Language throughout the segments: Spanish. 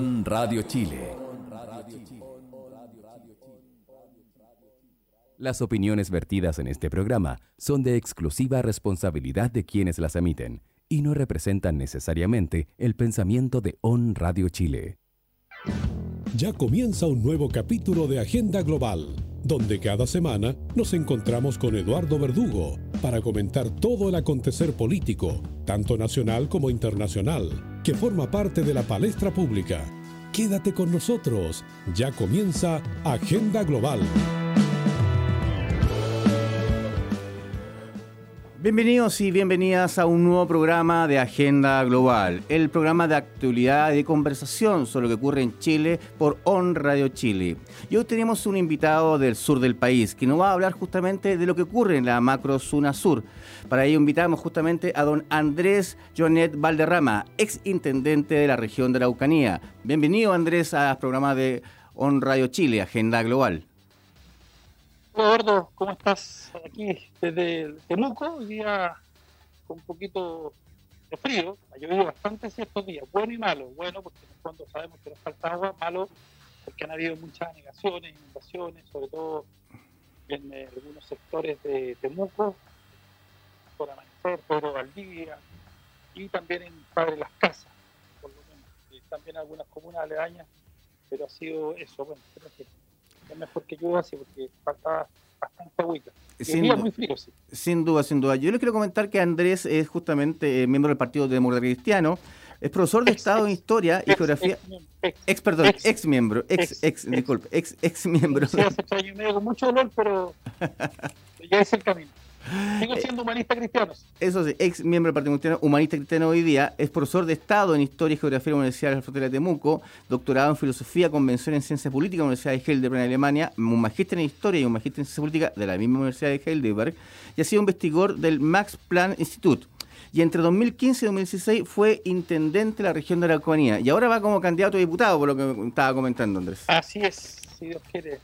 On Radio Chile. Las opiniones vertidas en este programa son de exclusiva responsabilidad de quienes las emiten y no representan necesariamente el pensamiento de On Radio Chile. Ya comienza un nuevo capítulo de Agenda Global, donde cada semana nos encontramos con Eduardo Verdugo para comentar todo el acontecer político, tanto nacional como internacional, que forma parte de la palestra pública. Quédate con nosotros, ya comienza Agenda Global. Bienvenidos y bienvenidas a un nuevo programa de Agenda Global, el programa de actualidad y de conversación sobre lo que ocurre en Chile por On Radio Chile. Y hoy tenemos un invitado del sur del país que nos va a hablar justamente de lo que ocurre en la macro zona sur. Para ello invitamos justamente a don Andrés Jonet Valderrama, ex intendente de la región de la Araucanía. Bienvenido Andrés al programa de On Radio Chile, Agenda Global. Eduardo, ¿cómo estás? Aquí desde Temuco, día con un poquito de frío, ha llovido bastante estos días, bueno y malo. Bueno, porque cuando sabemos que nos falta agua, malo porque han habido muchas negaciones, inundaciones, sobre todo en eh, algunos sectores de Temuco, por Amanecer, Pedro Valdivia, y también en Padre Las Casas, por lo menos, y también algunas comunas aledañas, pero ha sido eso, bueno, creo que es mejor que llueva así porque falta bastante agüita. Sin, día muy frío, sí. sin duda, sin duda. Yo les quiero comentar que Andrés es justamente eh, miembro del Partido Demócrata Cristiano, es profesor de Ex- Estado en ex- Historia y Ex- Geografía. ex- perdón, ex- miembro, ex, ex- disculpe, ex, ex miembro. Sí, hace tres años y medio con mucho dolor, pero ya es el camino. Sigo siendo humanista cristiano. Eso sí, ex miembro del Partido Cristiano, humanista cristiano hoy día, es profesor de Estado en Historia y Geografía de la Universidad de la Frontera de Temuco, doctorado en Filosofía, Convención en Ciencia Política de la Universidad de Heidelberg en Alemania, un magíster en Historia y un magíster en Ciencia Política de la misma Universidad de Heidelberg, y ha sido investigador del Max Planck Institute. Y entre 2015 y 2016 fue intendente de la región de Araucanía. Y ahora va como candidato a diputado, por lo que estaba comentando Andrés. Así es, si Dios quiere.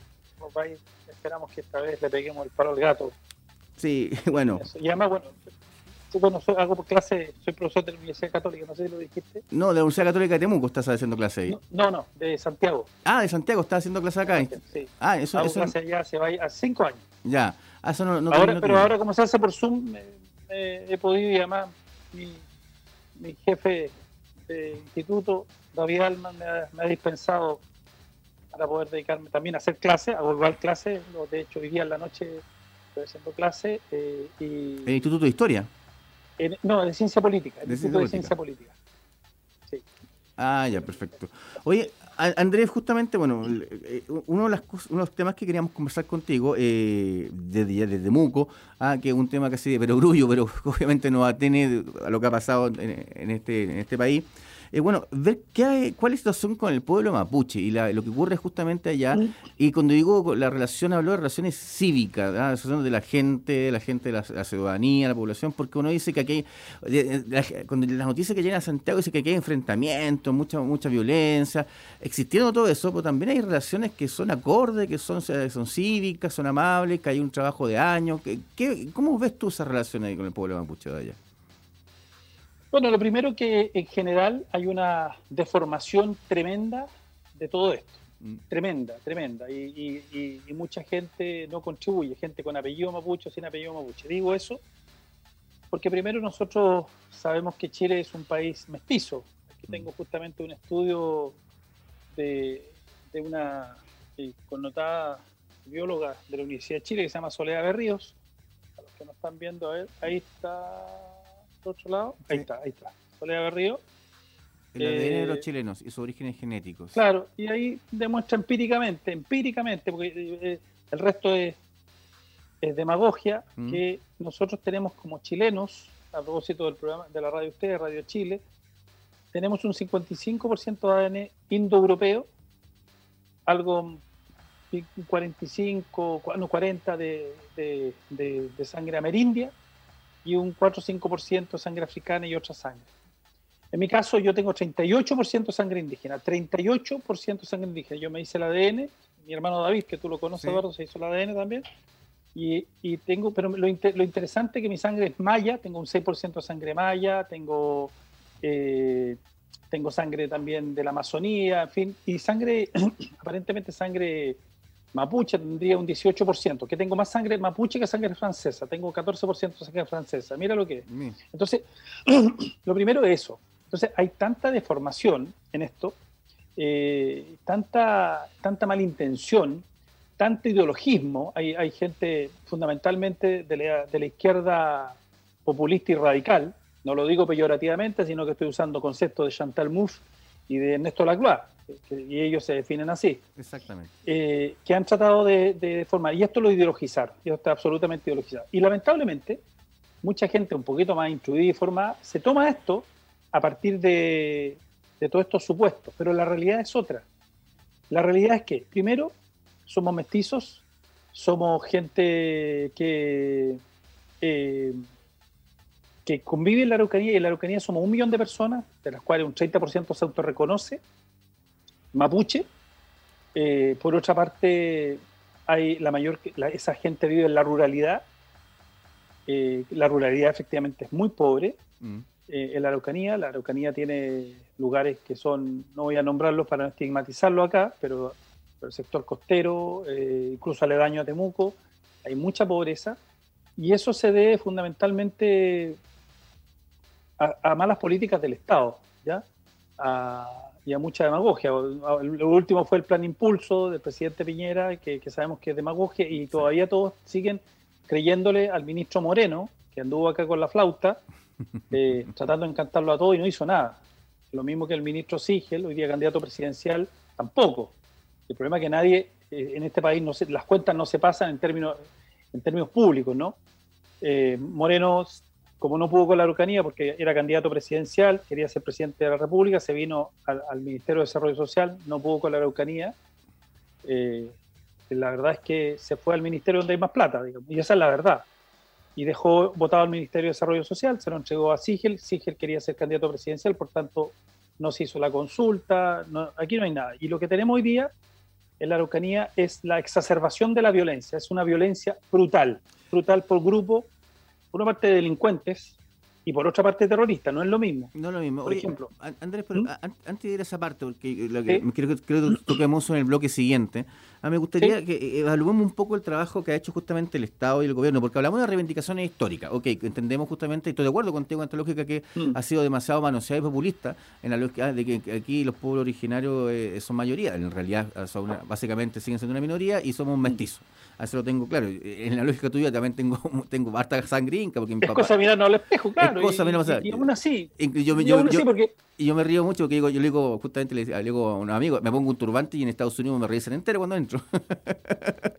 Esperamos que esta vez le peguemos el palo al gato. Sí, bueno. Y además, bueno, bueno soy, hago clase, soy profesor de la Universidad Católica, no sé si lo dijiste. No, de la Universidad Católica de Temuco estás haciendo clase ahí. No, no, no, de Santiago. Ah, de Santiago, estás haciendo clase acá. Sí. Ah, eso, Hago eso clase allá hace hace cinco años. ya. Ah, eso no, no ahora, pero ahora como se hace por Zoom, me- me he podido además mi, mi jefe de instituto, David Alman, me ha, me ha dispensado para poder dedicarme también a hacer clases, a igual clases, de hecho hoy día en la noche estoy haciendo clases eh, y El Instituto de Historia. en- no, de ciencia política, el De Instituto de ciencia ciencia política. Sí. Ah, ya, perfecto. Oye, Andrés, justamente, bueno, eh, uno de, las cos- uno de los temas que queríamos conversar contigo, eh, desde, desde Muco, ah, que es un tema casi de perogrullo, pero obviamente no atiene a lo que ha pasado en, en este, en este país. Eh, bueno, ver qué hay- cuál es la situación con el pueblo mapuche y la- lo que ocurre justamente allá. Y cuando digo la relación, hablo de relaciones cívicas, relación de la gente, la gente de la, la ciudadanía, la población, porque uno dice que aquí, hay- de- la- cuando las noticias que llegan a Santiago dice que aquí hay enfrentamientos, mucha mucha violencia, existiendo todo eso, pero también hay relaciones que son acordes, que son, eh, son cívicas, son amables, que hay un trabajo de años. ¿Qué, ¿Cómo ves tú esa relación ahí con el pueblo mapuche de allá? Bueno, lo primero que en general hay una deformación tremenda de todo esto. Mm. Tremenda, tremenda. Y, y- y- y mucha gente no contribuye, gente con apellido mapuche sin apellido mapuche. Digo eso porque primero nosotros sabemos que Chile es un país mestizo. Aquí tengo justamente un estudio de, de una eh, connotada bióloga de la Universidad de Chile que se llama Soledad Berríos. A los que nos están viendo, a ver, ahí está, por otro lado, ahí Sí. está, ahí está. Soledad Berríos. El ADN de los Eh, chilenos y sus orígenes genéticos. Claro, y ahí demuestra empíricamente, empíricamente, porque eh, el resto es, es demagogia, Mm. que nosotros tenemos como chilenos, a propósito del programa de la radio Ustedes, Radio Chile, tenemos un 55% de ADN indoeuropeo, algo un 45, cua- no, 40 de, de- de- de sangre amerindia y un 4 o 5% sangre africana y otra sangre. En mi caso, yo tengo 38% sangre indígena, 38% sangre indígena. Yo me hice el ADN, mi hermano David, que tú lo conoces, Sí. Eduardo, se hizo el ADN también. Y, y tengo, pero lo, inte- lo interesante es que mi sangre es maya, tengo un 6% de sangre maya, tengo, eh, tengo sangre también de la Amazonía, en fin, y sangre, aparentemente sangre mapuche tendría un 18%, que tengo más sangre mapuche que sangre francesa, tengo 14% de sangre francesa, mira lo que es. Entonces, lo primero es eso. Entonces, hay tanta deformación en esto, eh, tanta, tanta malintención, tanto ideologismo, hay, hay gente fundamentalmente de la, de la izquierda populista y radical, no lo digo peyorativamente, sino que estoy usando conceptos de Chantal Mouffe y de Ernesto Lacroix, y ellos se definen así. Exactamente. Eh, que han tratado de, de, formar, y esto lo ideologizaron, y esto está absolutamente ideologizado. Y lamentablemente, mucha gente un poquito más instruida y formada se toma esto a partir de, de todos estos supuestos, pero la realidad es otra. La realidad es que, primero, somos mestizos, somos gente que eh, que convive en la Araucanía y en la Araucanía somos un millón de personas, de las cuales un 30% se autorreconoce, mapuche. Eh, por otra parte, hay la mayor, esa gente vive en la ruralidad. Eh, la ruralidad efectivamente es muy pobre mm. eh, en la Araucanía. La Araucanía tiene lugares que son, no voy a nombrarlos para no estigmatizarlo acá, pero, pero el sector costero, incluso aledaño a Temuco, hay mucha pobreza. Y eso se debe fundamentalmente a, malas políticas del Estado, ¿ya? y a mucha demagogia. Lo último fue el plan Impulso del presidente Piñera, que, sabemos que es demagogia, y todavía todos siguen creyéndole al ministro Moreno, que anduvo acá con la flauta, eh, tratando de encantarlo a todos y no hizo nada. Lo mismo que el ministro Sigel, hoy día candidato presidencial, tampoco. El problema es que nadie eh, en este país, no se, las cuentas no se pasan en términos, en términos públicos, ¿no? Eh, Moreno como no pudo con la Araucanía porque era candidato presidencial, quería ser presidente de la República, se vino al, Ministerio de Desarrollo Social, no pudo con la Araucanía. Eh, la verdad es que se fue al ministerio donde hay más plata, digamos, y esa es la verdad. Y dejó votado al Ministerio de Desarrollo Social, se lo entregó a Sigel, Sigel quería ser candidato presidencial, por tanto no se hizo la consulta, aquí no hay nada. Y lo que tenemos hoy día en la Araucanía es la exacerbación de la violencia, es una violencia brutal, brutal por grupo por una parte de delincuentes y por otra parte terroristas, no es lo mismo. No es lo mismo. Por ejemplo, Andrés, pero ¿Mm? antes de ir a esa parte, porque lo que, creo, que toquemos en el bloque siguiente, a me gustaría que evaluemos un poco el trabajo que ha hecho justamente el Estado y el gobierno, porque hablamos de reivindicaciones históricas. Ok, entendemos justamente, y estoy de acuerdo contigo en esta lógica que mm. ha sido demasiado manoseada y populista en la lógica de que aquí los pueblos originarios eh, son mayoría, en realidad son básicamente siguen siendo una minoría y somos mestizos. Eso lo tengo claro. En la lógica tuya también tengo, tengo harta sangre inca. Porque mi es cosa mirar al espejo, claro. Es cosa y, y, aún así. Y yo, yo, yo, porque... y yo me río mucho porque digo, yo le digo, justamente le, digo a un amigo, me pongo un turbante y en Estados Unidos me revisan entero cuando entro.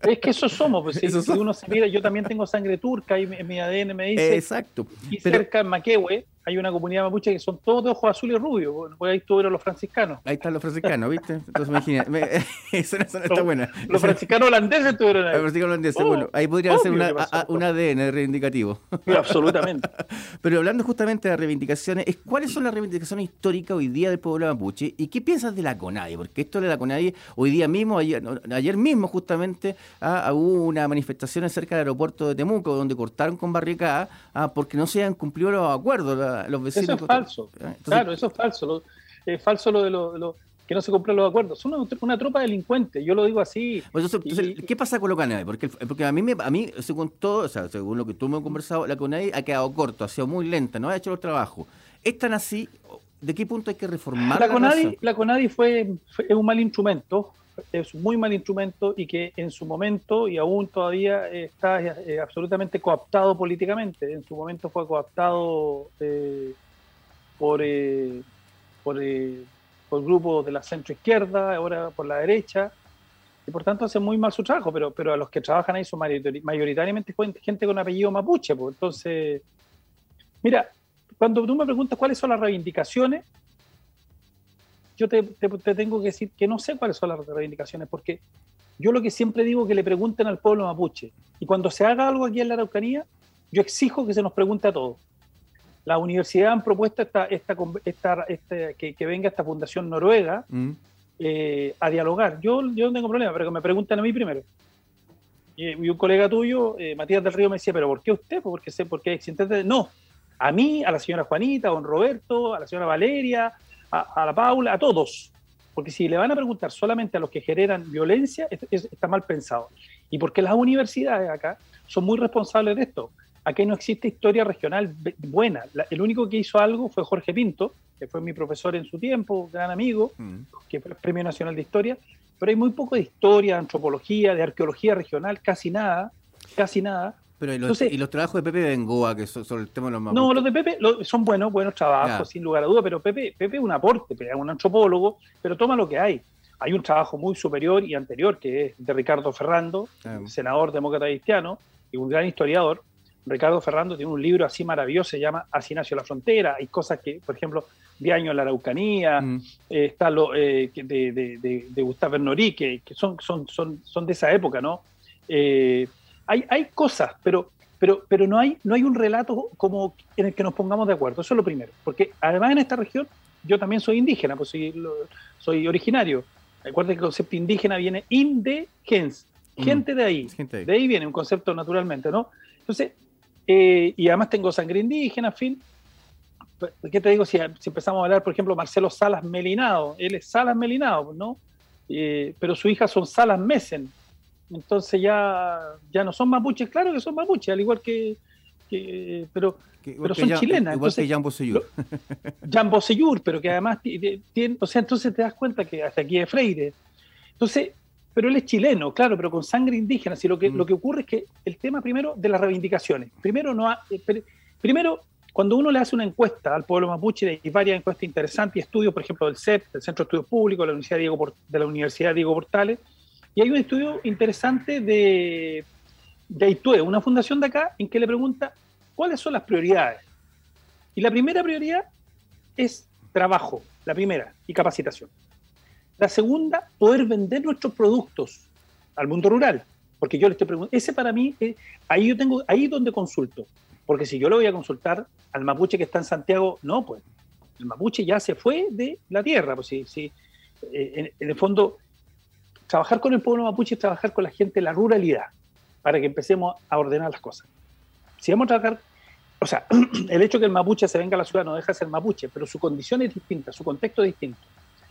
Es que eso somos, pues si, uno se mira, yo también tengo sangre turca y mi, ADN me dice. Exacto. Y cerca en Maquehue hay una comunidad mapuche que son todos de ojos azules y rubios. Pues ahí estuvieron los franciscanos. Ahí están los franciscanos, ¿viste? Entonces imagínate. esa, está buena. Los franciscanos holandeses estuvieron ahí. Los franciscanos holandeses, bueno, ahí podría ser una, un ADN reivindicativo. absolutamente. Pero hablando justamente de reivindicaciones, ¿cuáles son las reivindicaciones históricas hoy día del pueblo mapuche? ¿Y qué piensas de la CONADI? Porque esto de la CONADI, hoy día mismo, ayer, ayer mismo justamente, ah, hubo una manifestación cerca del aeropuerto de Temuco donde cortaron con barricada ah, porque no se han cumplido los acuerdos los vecinos. Eso es falso. Claro, eso es falso. es falso lo de lo, que no se cumplen los acuerdos. Son una, tropa delincuente, yo lo digo así. Pues ¿Qué pasa con lo CONADE? Porque, porque a mí, me, a mí según todo, o sea, según lo que tú me has conversado, la CONADE ha quedado corto, ha sido muy lenta, no ha hecho los trabajos. ¿Es tan así? ¿De qué punto hay que reformar la, la CONADI? La CONADI fue, fue, un mal instrumento es un muy mal instrumento y que en su momento y aún todavía está eh, absolutamente cooptado políticamente. En su momento fue cooptado eh, por, eh, por, por, grupos de la centro izquierda, ahora por la derecha, y por tanto hace muy mal su trabajo, pero, pero a los que trabajan ahí son mayoritariamente gente con apellido mapuche. Pues. Entonces, mira, cuando tú me preguntas cuáles son las reivindicaciones, yo te, tengo que decir que no sé cuáles son las reivindicaciones, porque yo lo que siempre digo es que le pregunten al pueblo mapuche. Y cuando se haga algo aquí en la Araucanía, yo exijo que se nos pregunte a todos. La universidad han propuesto esta, esta, esta, este, que, venga esta fundación noruega mm. eh, a dialogar. Yo, yo no tengo problema, pero que me pregunten a mí primero. Y, un colega tuyo, eh, Matías del Río, me decía, ¿pero por qué usted? Porque sé por qué. No, a mí, a la señora Juanita, a don Roberto, a la señora Valeria, a, la Paula, a todos. Porque si le van a preguntar solamente a los que generan violencia, está mal pensado. Y porque las universidades acá son muy responsables de esto. Aquí no existe historia regional buena. el único que hizo algo fue Jorge Pinto, que fue mi profesor en su tiempo, gran amigo, mm. que fue el Premio Nacional de Historia. Pero hay muy poco de historia, de antropología, de arqueología regional, casi nada, casi nada. Pero ¿y los, ¿y los trabajos de Pepe Bengoa, que son, el tema de los más No, los de Pepe son buenos, buenos trabajos, sin lugar a duda, pero Pepe, Pepe es un aporte, es un antropólogo, pero toma lo que hay. Hay un trabajo muy superior y anterior que es de Ricardo Ferrando, senador demócrata cristiano y un gran historiador. Ricardo Ferrando tiene un libro así maravilloso, se llama Así nació la frontera. Hay cosas que, por ejemplo, de años en la Araucanía, mm. eh, está lo eh, de, de, de, Gustavo Bernori, que, son, son, son, son de esa época, ¿no? Eh, hay, hay cosas, pero, pero, pero no, hay, no hay un relato como en el que nos pongamos de acuerdo. Eso es lo primero. Porque además en esta región yo también soy indígena, pues soy, soy originario. Recuerden que el concepto indígena viene gens, mm. gente de ahí. de ahí. viene un concepto naturalmente, ¿no? Entonces, eh, y además tengo sangre indígena, en fin. ¿Qué te digo? Si, empezamos a hablar, por ejemplo, Marcelo Salas Melinado, él es Salas Melinado, ¿no? Eh, pero su hija son Salas Mesen, entonces ya, ya no son mapuches, claro que son mapuches, al igual que, pero, pero son chilenas. Igual que Jan Bosellur. Jan Bosellur, pero que además tiene, o sea, entonces te das cuenta que hasta aquí es Freire. Entonces, pero él es chileno, claro, pero con sangre indígena. Si lo que, lo mm. que ocurre es que el tema primero de las reivindicaciones. Primero, no eh, primero, cuando uno le hace una encuesta al pueblo mapuche, hay varias encuestas interesantes y estudios, por ejemplo, del CEP, del Centro de Estudios Públicos, de la Universidad Diego, de la Universidad Diego Portales, y hay un estudio interesante de, de Aitue, una fundación de acá, en que le pregunta cuáles son las prioridades. Y la primera prioridad es trabajo, la primera, y capacitación. La segunda, poder vender nuestros productos al mundo rural. Porque yo le estoy preguntando, ese para mí, eh, ahí yo tengo, ahí donde consulto. Porque si yo lo voy a consultar al mapuche que está en Santiago, no, pues el mapuche ya se fue de la tierra. Pues sí, sí. Eh, en, el fondo, trabajar con el pueblo mapuche es trabajar con la gente de la ruralidad, para que empecemos a ordenar las cosas. Si vamos a trabajar, o sea, el hecho de que el mapuche se venga a la ciudad no deja de ser mapuche, pero su condición es distinta, su contexto es distinto.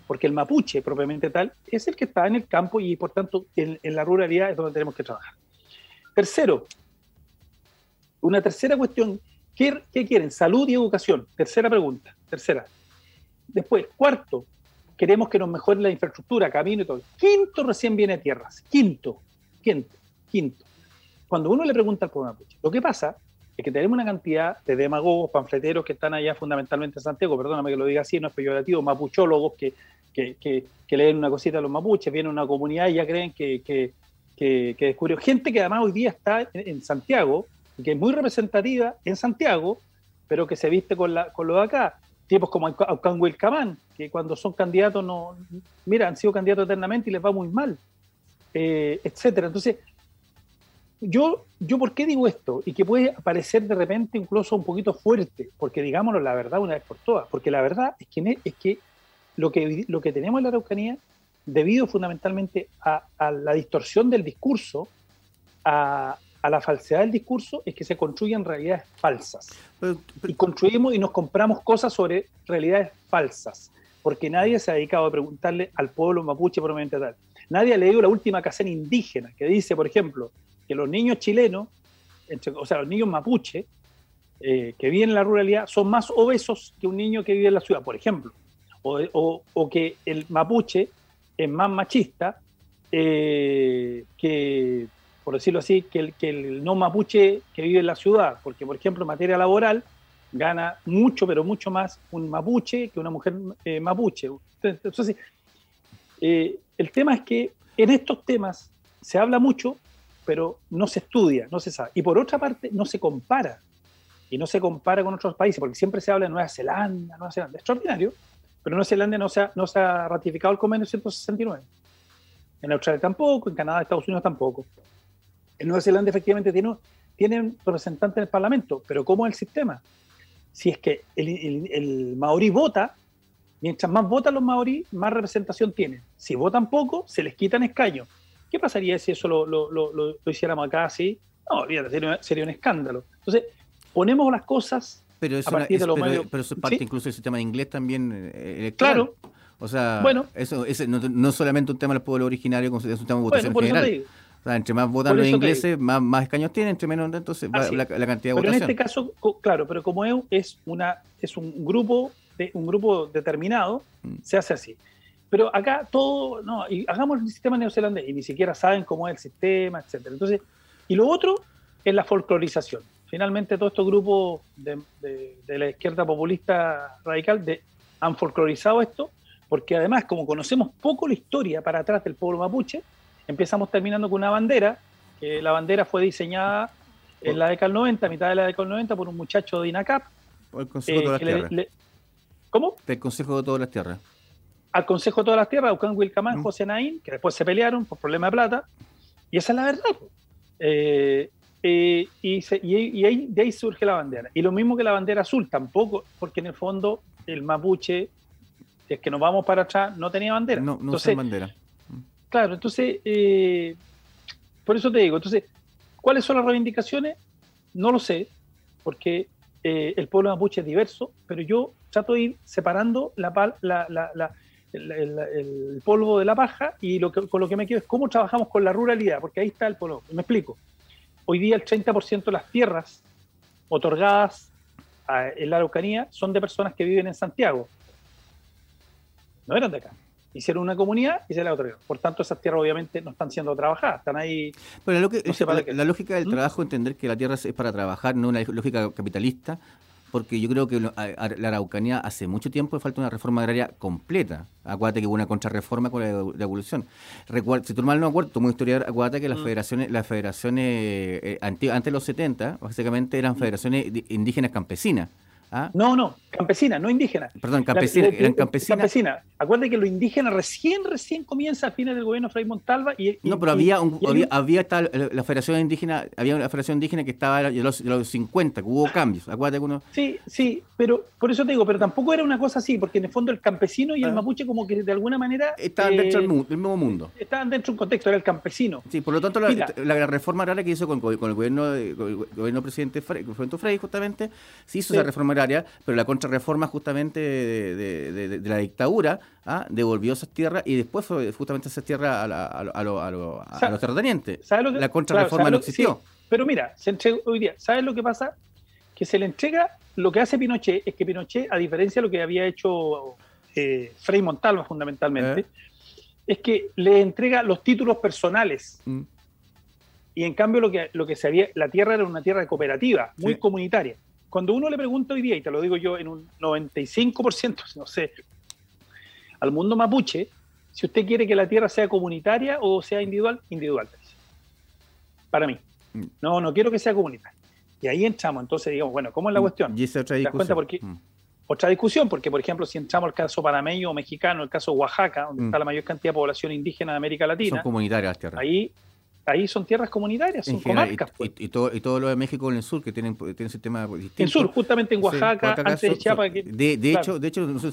Porque el mapuche, propiamente tal, es el que está en el campo y por tanto en, la ruralidad es donde tenemos que trabajar. Tercero, una tercera cuestión, ¿qué, ¿qué quieren? Salud y educación. Tercera pregunta, tercera. Después, cuarto, queremos que nos mejore la infraestructura, camino y todo. Quinto recién viene tierras. Quinto, quinto, quinto. Cuando uno le pregunta al pueblo mapuche, lo que pasa es que tenemos una cantidad de demagogos, panfleteros que están allá fundamentalmente en Santiago, perdóname que lo diga así, no es peyorativo, mapuchólogos que, que, que, leen una cosita a los mapuches, vienen a una comunidad y ya creen que, que, que, descubrió gente que además hoy día está en, Santiago, que es muy representativa en Santiago, pero que se viste con, la, con lo de acá tipos como Aucan Wilcamán, que cuando son candidatos no, mira, han sido candidatos eternamente y les va muy mal, eh, etcétera. Entonces, yo, yo, ¿por qué digo esto? Y que puede parecer de repente incluso un poquito fuerte, porque digámoslo la verdad una vez por todas, porque la verdad es que, es que lo que lo que tenemos en la Araucanía, debido fundamentalmente a, a la distorsión del discurso, a, a la falsedad del discurso es que se construyen realidades falsas. Y construimos y nos compramos cosas sobre realidades falsas, porque nadie se ha dedicado a preguntarle al pueblo mapuche probablemente tal. Nadie ha leído la última casena indígena, que dice, por ejemplo, que los niños chilenos, o sea, los niños mapuche, eh, que viven en la ruralidad, son más obesos que un niño que vive en la ciudad, por ejemplo. O, que el mapuche es más machista eh, que por decirlo así, que el, que el no mapuche que vive en la ciudad, porque por ejemplo en materia laboral gana mucho, pero mucho más un mapuche que una mujer eh, mapuche. Entonces, eh, el tema es que en estos temas se habla mucho, pero no se estudia, no se sabe. Y por otra parte, no se compara. Y no se compara con otros países, porque siempre se habla de Nueva Zelanda, Nueva Zelanda, extraordinario, pero Nueva Zelanda no se ha, no se ha ratificado el convenio 169. En Australia tampoco, en Canadá, Estados Unidos tampoco. En Nueva Zelanda efectivamente tiene, tienen representantes en el Parlamento, pero ¿cómo es el sistema? Si es que el, maorí vota, mientras más votan los maorí, más representación tienen. Si votan poco, se les quitan escaños. ¿Qué pasaría si eso lo, lo, hiciéramos acá así? No, sería, sería un escándalo. Entonces, ponemos las cosas Pero eso, a partir es, de los pero, pero eso es parte ¿Sí? incluso del sistema de inglés también eh. Claro, O sea, Bueno. eso, ese no, no solamente un tema del pueblo originario, es un tema de bueno, votación por eso te general. digo. O sea, entre más votan los ingleses, más, más escaños tienen, entre menos, entonces va la, cantidad de Pero en votación. este caso, claro, pero como es, es una es un grupo de, un grupo determinado, Mm. se hace así. Pero acá todo, no, y hagamos el sistema neozelandés y ni siquiera saben cómo es el sistema, etcétera. Entonces, y lo otro es la folclorización. Finalmente, todos estos grupos de, de- de la izquierda populista radical de, han folclorizado esto, porque además, como conocemos poco la historia para atrás del pueblo mapuche, empezamos terminando con una bandera, que la bandera fue diseñada en la década del 90, a mitad de la década del 90, por un muchacho de INACAP. O el Consejo eh, de todas que las le- Tierras. le- ¿Cómo? Del Consejo de todas las Tierras. Al Consejo de todas las Tierras, Aucán Wilcamán, Mm. José Naín, que después se pelearon por problema de plata, y esa es la verdad. Eh, eh, y se- y, y ahí, de ahí surge la bandera. Y lo mismo que la bandera azul, tampoco, porque en el fondo el mapuche, si es que nos vamos para atrás, no tenía bandera. No, no Entonces, bandera. Claro, entonces, eh, por eso te digo, entonces, ¿cuáles son las reivindicaciones? No lo sé, porque eh, el pueblo mapuche es diverso, pero yo trato de ir separando la, la- la- la- el, el- el polvo de la paja y lo que, con lo que me quedo es cómo trabajamos con la ruralidad, porque ahí está el polvo. Me explico. Hoy día el 30% de las tierras otorgadas en la Araucanía son de personas que viven en Santiago. No eran de acá hicieron una comunidad y se la otorgaron. Por tanto, esas tierras obviamente no están siendo trabajadas, están ahí. Pero No sé la, lógica del ¿Mm? trabajo, entender que la tierra es para trabajar, no una lógica capitalista, porque yo creo que lo- a- a- la Araucanía hace mucho tiempo falta una reforma agraria completa. Acuérdate que hubo una contrarreforma con la, la evolución. Recuer- si tú mal no acuerdo, como historiador, acuérdate que las Mm. federaciones, las federaciones eh, anti- antes de los 70, básicamente eran federaciones di- indígenas campesinas. ¿Ah? No, no, campesina, no indígena. Perdón, campesinas, La- eran campesinas. Campesina. Acuérdate que lo indígena recién, recién comienza a fines del gobierno Fray Montalva y. y- No, pero había, un, y hay había, había la, federación indígena, había una federación indígena que estaba de los, los 50, que hubo cambios. Acuérdate que uno, Sí, sí, pero por eso te digo, pero tampoco era una cosa así, porque en el fondo el campesino y el Ah. mapuche, como que de alguna manera. estaban eh, dentro del, mu- del mismo mundo. Estaban dentro de un contexto, era el campesino. Sí, por lo tanto, la, Mira. la- la reforma agraria que hizo con, con el gobierno con el gobierno presidente Frey, Frey, justamente, se hizo Sí. esa reforma agraria, pero la contrarreforma justamente de, de- de- de la dictadura ¿ah? devolvió esas tierras y después fue justamente esas tierras a, la- a, lo- a, lo- a lo- a Sa- los terratenientes. ¿Sabes lo que- La contrarreforma claro, no ¿sabes lo- existió. sí, pero mira, se entrega hoy día, ¿sabes lo que pasa? Que se le entrega, lo que hace Pinochet es que Pinochet, a diferencia de lo que había hecho eh, Frei Montalva fundamentalmente, Eh. es que le entrega los títulos personales. Mm. Y en cambio lo que, lo que se había, la tierra era una tierra cooperativa, muy Sí. comunitaria. Cuando uno le pregunta hoy día, y te lo digo yo en un 95%, no sé, al mundo mapuche, si usted quiere que la tierra sea comunitaria o sea individual, individual. Para mí. Mm. No, no quiero que sea comunitaria. Y ahí entramos, entonces digamos, bueno, ¿cómo es la cuestión? Y esa otra ¿Te das cuenta discusión. Mm. Otra discusión, porque por ejemplo, si entramos al caso panameño o mexicano, el caso Oaxaca, donde Mm. está la mayor cantidad de población indígena de América Son Latina, comunitarias las tierras. ahí, ahí son tierras comunitarias, son En general, comarcas. y, pues. y- y todo, y todo lo de México en el sur, que tienen, tienen sistema distinto. En sur, justamente en Sí, Oaxaca, antes de Chiapas. que- de, de claro. hecho, de hecho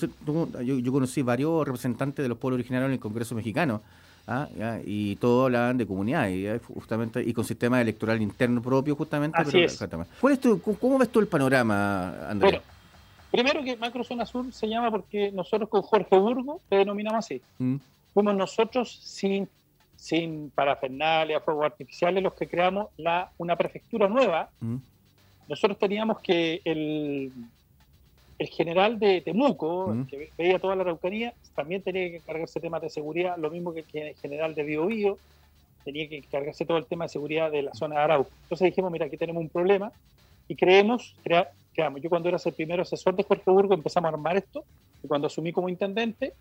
yo, yo conocí varios representantes de los pueblos originarios en el Congreso mexicano. ¿ah? Y todos hablaban de comunidades y, justamente y con sistema electoral interno propio justamente Así pero- es. exactamente. ¿Cuál es tu, cómo- ves tú el panorama Andrés? Bueno, primero que Macrozona Sur se llama porque nosotros con Jorge Burgo le denominamos así. Mm, Fuimos nosotros sin, sin parafernalia, fuegos artificiales, los que creamos la, una prefectura nueva. mm, Nosotros teníamos que el, el general de Temuco, Mm. que ve- veía toda la Araucanía, también tenía que encargarse temas de seguridad, lo mismo que el general de Biobío, tenía que encargarse todo el tema de seguridad de la zona de Arauco. Entonces dijimos, mira, aquí tenemos un problema y creemos, crea- creamos, yo cuando era el primer asesor de Jorge Burgo empezamos a armar esto, y cuando asumí como intendente,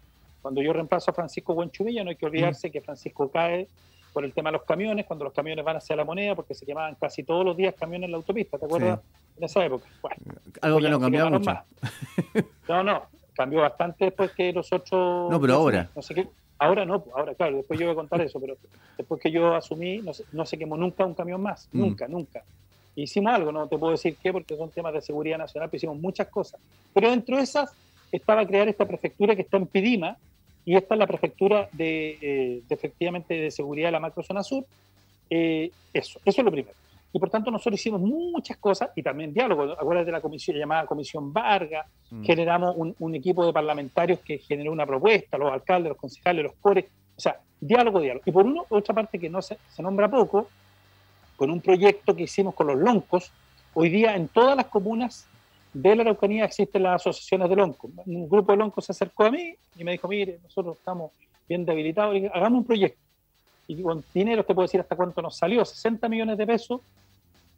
cuando yo reemplazo a Francisco Buenchumilla, no hay que olvidarse que Francisco cae por el tema de los camiones, cuando los camiones van hacia la moneda, porque se quemaban casi todos los días camiones en la autopista, ¿te acuerdas? En esa época. Bueno, algo que no cambió mucho. más. No, no, cambió bastante después que los otros... No, pero ahora. No sé qué. Ahora no, pues, ahora claro, después yo voy a contar eso, pero después que yo asumí, no se, no se quemó nunca un camión más, Mm. nunca, nunca. Hicimos algo, no te puedo decir qué, porque son temas de seguridad nacional, pero hicimos muchas cosas. Pero dentro de esas estaba crear esta prefectura que está en Pidima, y esta es la prefectura de, eh, de, efectivamente de seguridad de la macrozona sur. Eh, eso, eso es lo primero. y por tanto nosotros hicimos muchas cosas y también diálogo. Acuérdate de la comisión llamada Comisión Vargas, mm. generamos un, equipo de parlamentarios que generó una propuesta, los alcaldes, los concejales, los cores, o sea, diálogo, diálogo. Y por una otra parte que no se, se nombra poco, con un proyecto que hicimos con los loncos, hoy día en todas las comunas de la Araucanía existen las asociaciones de loncos. Un grupo de loncos se acercó a mí y me dijo, mire, nosotros estamos bien debilitados, hagamos un proyecto y con dinero te puedo decir hasta cuánto nos salió, 60 millones de pesos,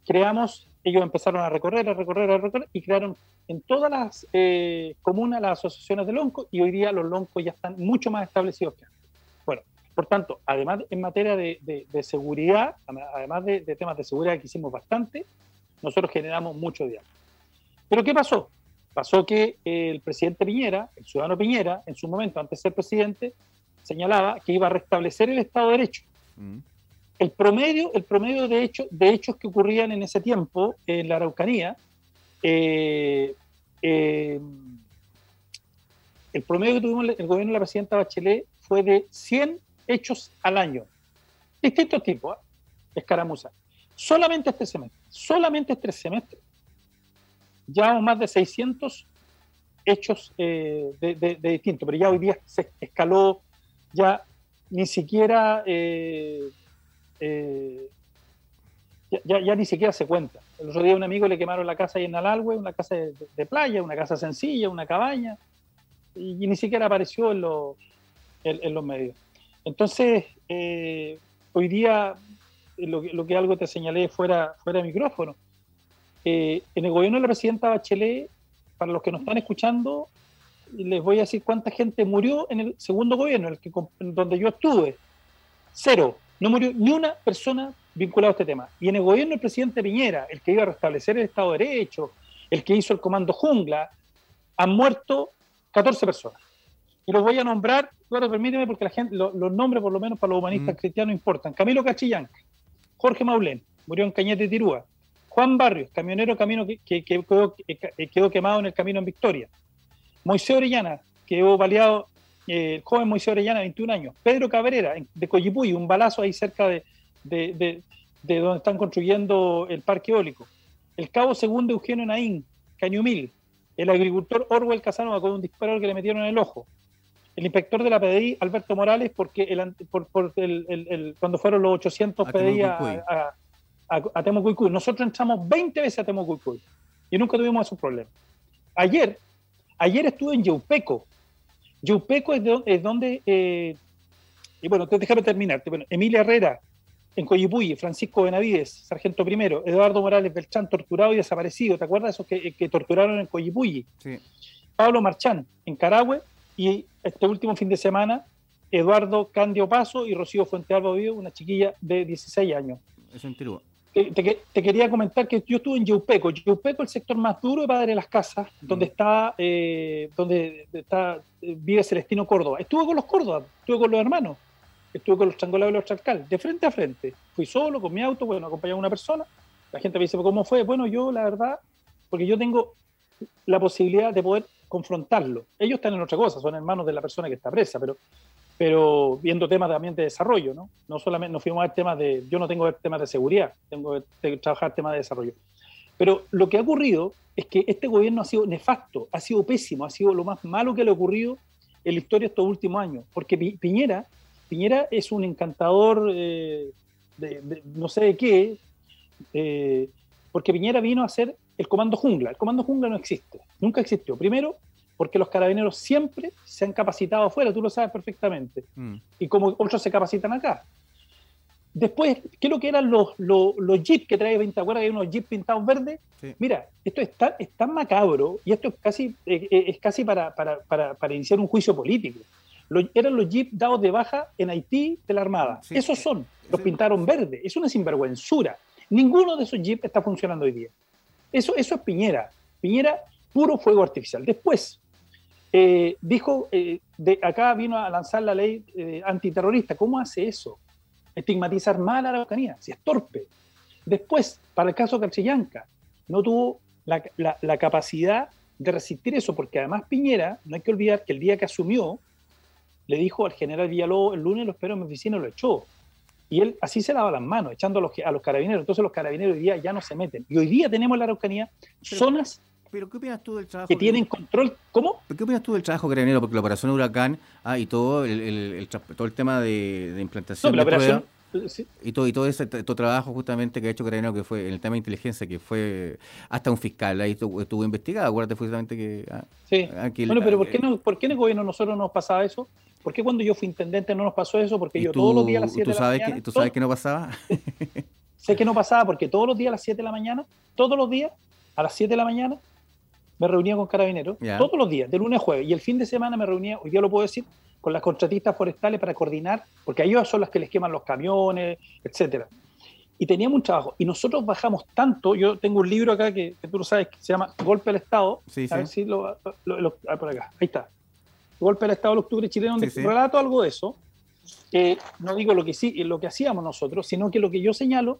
creamos, ellos empezaron a recorrer, a recorrer, a recorrer y crearon en todas las eh, comunas las asociaciones de loncos y hoy día los loncos ya están mucho más establecidos que antes. Bueno, por tanto, además en materia de, seguridad, además de, temas de seguridad que hicimos bastante, nosotros generamos mucho diálogo. Pero ¿qué pasó? Pasó que el presidente Piñera, el ciudadano Piñera, en su momento, antes de ser presidente, señalaba que iba a restablecer el Estado de Derecho. Mm. El promedio, el promedio de, hecho, de hechos que ocurrían en ese tiempo en la Araucanía, eh, eh, el promedio que tuvimos el gobierno de la presidenta Bachelet fue de 100 hechos al año. Distintos tipos, ¿eh? escaramuza. Solamente este semestre, solamente este semestre, llevamos más de 600 hechos de, de, de distintos, pero ya hoy día se escaló ya ni siquiera eh, eh, ya, ni siquiera se cuenta. El otro día un amigo le quemaron la casa ahí en Alalwe, una casa de, playa, una casa sencilla, una cabaña, y, ni siquiera apareció en los, en, los medios. Entonces, eh, hoy día, lo, lo, que algo te señalé fuera, fuera de micrófono, en el gobierno de la presidenta Bachelet, para los que nos están escuchando, les voy a decir cuánta gente murió en el segundo gobierno, el que, donde yo estuve. Cero. No murió ni una persona vinculada a este tema. Y en el gobierno del presidente Piñera, el que iba a restablecer el Estado de Derecho, el que hizo el comando jungla, han muerto 14 personas. Y los voy a nombrar, claro, permíteme, porque la gente, los, nombres, por lo menos para los humanistas mm. cristianos, importan. Camilo Cachillanca, Jorge Maulén, murió en Cañete Tirúa. Juan Barrios, camionero camino que, quedó, quemado en el camino en Victoria. Moisés Orellana, quedó baleado, eh, el joven Moisés Orellana, 21 años. Pedro Cabrera, de Coyipuy, un balazo ahí cerca de, de, donde están construyendo el parque eólico. El cabo segundo Eugenio Naín, Cañumil. El agricultor Orwell Casanova con un disparo que le metieron en el ojo. El inspector de la PDI, Alberto Morales, porque el, por, el, cuando fueron los 800 PDI a, a, a, Temucuicuy. Nosotros entramos 20 veces a Temucuicuy y nunca tuvimos esos problemas. Ayer, Ayer estuve en Yeupeco. Yeupeco es, donde, eh, y bueno, déjame terminarte. Bueno, Emilia Herrera, en Coyipuy, Francisco Benavides, sargento primero, Eduardo Morales Beltrán, torturado y desaparecido. ¿Te acuerdas de esos que, que torturaron en Coyipuy? Sí. Pablo Marchán, en Carahue, y este último fin de semana, Eduardo Candio Paso y Rocío Fuente Alba una chiquilla de 16 años. Eso en Tirúa te, quería comentar que yo estuve en Yeupeco. Yeupeco es el sector más duro de Padre de las Casas, donde está, eh, donde está, vive Celestino Córdoba. Estuve con los Córdoba, estuve con los hermanos, estuve con los Changolados y los Charcal, de frente a frente. Fui solo, con mi auto, bueno, acompañaba a una persona. La gente me dice, ¿cómo fue? Bueno, yo la verdad, porque yo tengo la posibilidad de poder confrontarlo. Ellos están en otra cosa, son hermanos de la persona que está presa, pero pero viendo temas también de desarrollo, ¿no? No solamente nos fuimos a ver temas de, yo no tengo temas de seguridad, tengo que trabajar temas de desarrollo. Pero lo que ha ocurrido es que este gobierno ha sido nefasto, ha sido pésimo, ha sido lo más malo que le ha ocurrido en la historia estos últimos años, porque Piñera, Piñera es un encantador eh, de, no sé de qué, eh, porque Piñera vino a hacer el comando jungla. El comando jungla no existe, nunca existió. Primero, porque los carabineros siempre se han capacitado afuera, tú lo sabes perfectamente, mm. y como otros se capacitan acá. Después, ¿qué es lo que eran los, los, jeeps que trae 20? ¿Te hay unos jeeps pintados verdes? Mira, esto es tan, es tan, macabro y esto es casi, eh, eh, es casi para, para, para, para, iniciar un juicio político. eran los jeeps dados de baja en Haití de la Armada. Esos son, los pintaron verde. Es una sinvergüenzura. Ninguno de esos jeeps está funcionando hoy día. Eso, eso es Piñera. Piñera, puro fuego artificial. Después, eh, dijo, eh, de acá vino a lanzar la ley eh, antiterrorista. ¿Cómo hace eso? Estigmatizar mal a la Araucanía, si es torpe. Después, para el caso Cachillanca, no tuvo la, capacidad de resistir eso, porque además Piñera, no hay que olvidar que el día que asumió, le dijo al general Villalobos, el lunes lo espero en mi oficina, lo echó. Y él así se lava las manos, echando a los, a los carabineros. Entonces los carabineros hoy día ya no se meten. Y hoy día tenemos en la Araucanía zonas pero ¿qué opinas tú del trabajo? Que tienen control. ¿Cómo? ¿Qué opinas tú del trabajo carabinero? Porque la operación Huracán ah, y todo el, el, todo el tema de, de implantación no, la operación, y todo y todo ese todo trabajo justamente que ha hecho Carabinero que fue en el tema de inteligencia que fue hasta un fiscal ahí estuvo, investigado acuérdate justamente que ah, sí ah, bueno pero ¿por qué no por qué en el gobierno nosotros nos pasaba eso ¿por qué cuando yo fui intendente no nos pasó eso? porque yo todos los días a las 7 de la mañana que, tú sabes que no pasaba sé que no pasaba porque todos los días a las 7 de la mañana todos los días a las 7 de la mañana me reunía con carabineros todos los días, de lunes a jueves. Y el fin de semana me reunía, hoy día lo puedo decir, con las contratistas forestales para coordinar, porque ellos son las que les queman los camiones, etcétera. Y teníamos un trabajo. Y nosotros bajamos tanto, yo tengo un libro acá que, tú lo sabes, que se llama Golpe al Estado. Sí, a ver si lo, ah, por acá, ahí está. Golpe al Estado del octubre chileno, donde relato algo de eso. no digo lo que sí, lo que hacíamos nosotros, sino que lo que yo señalo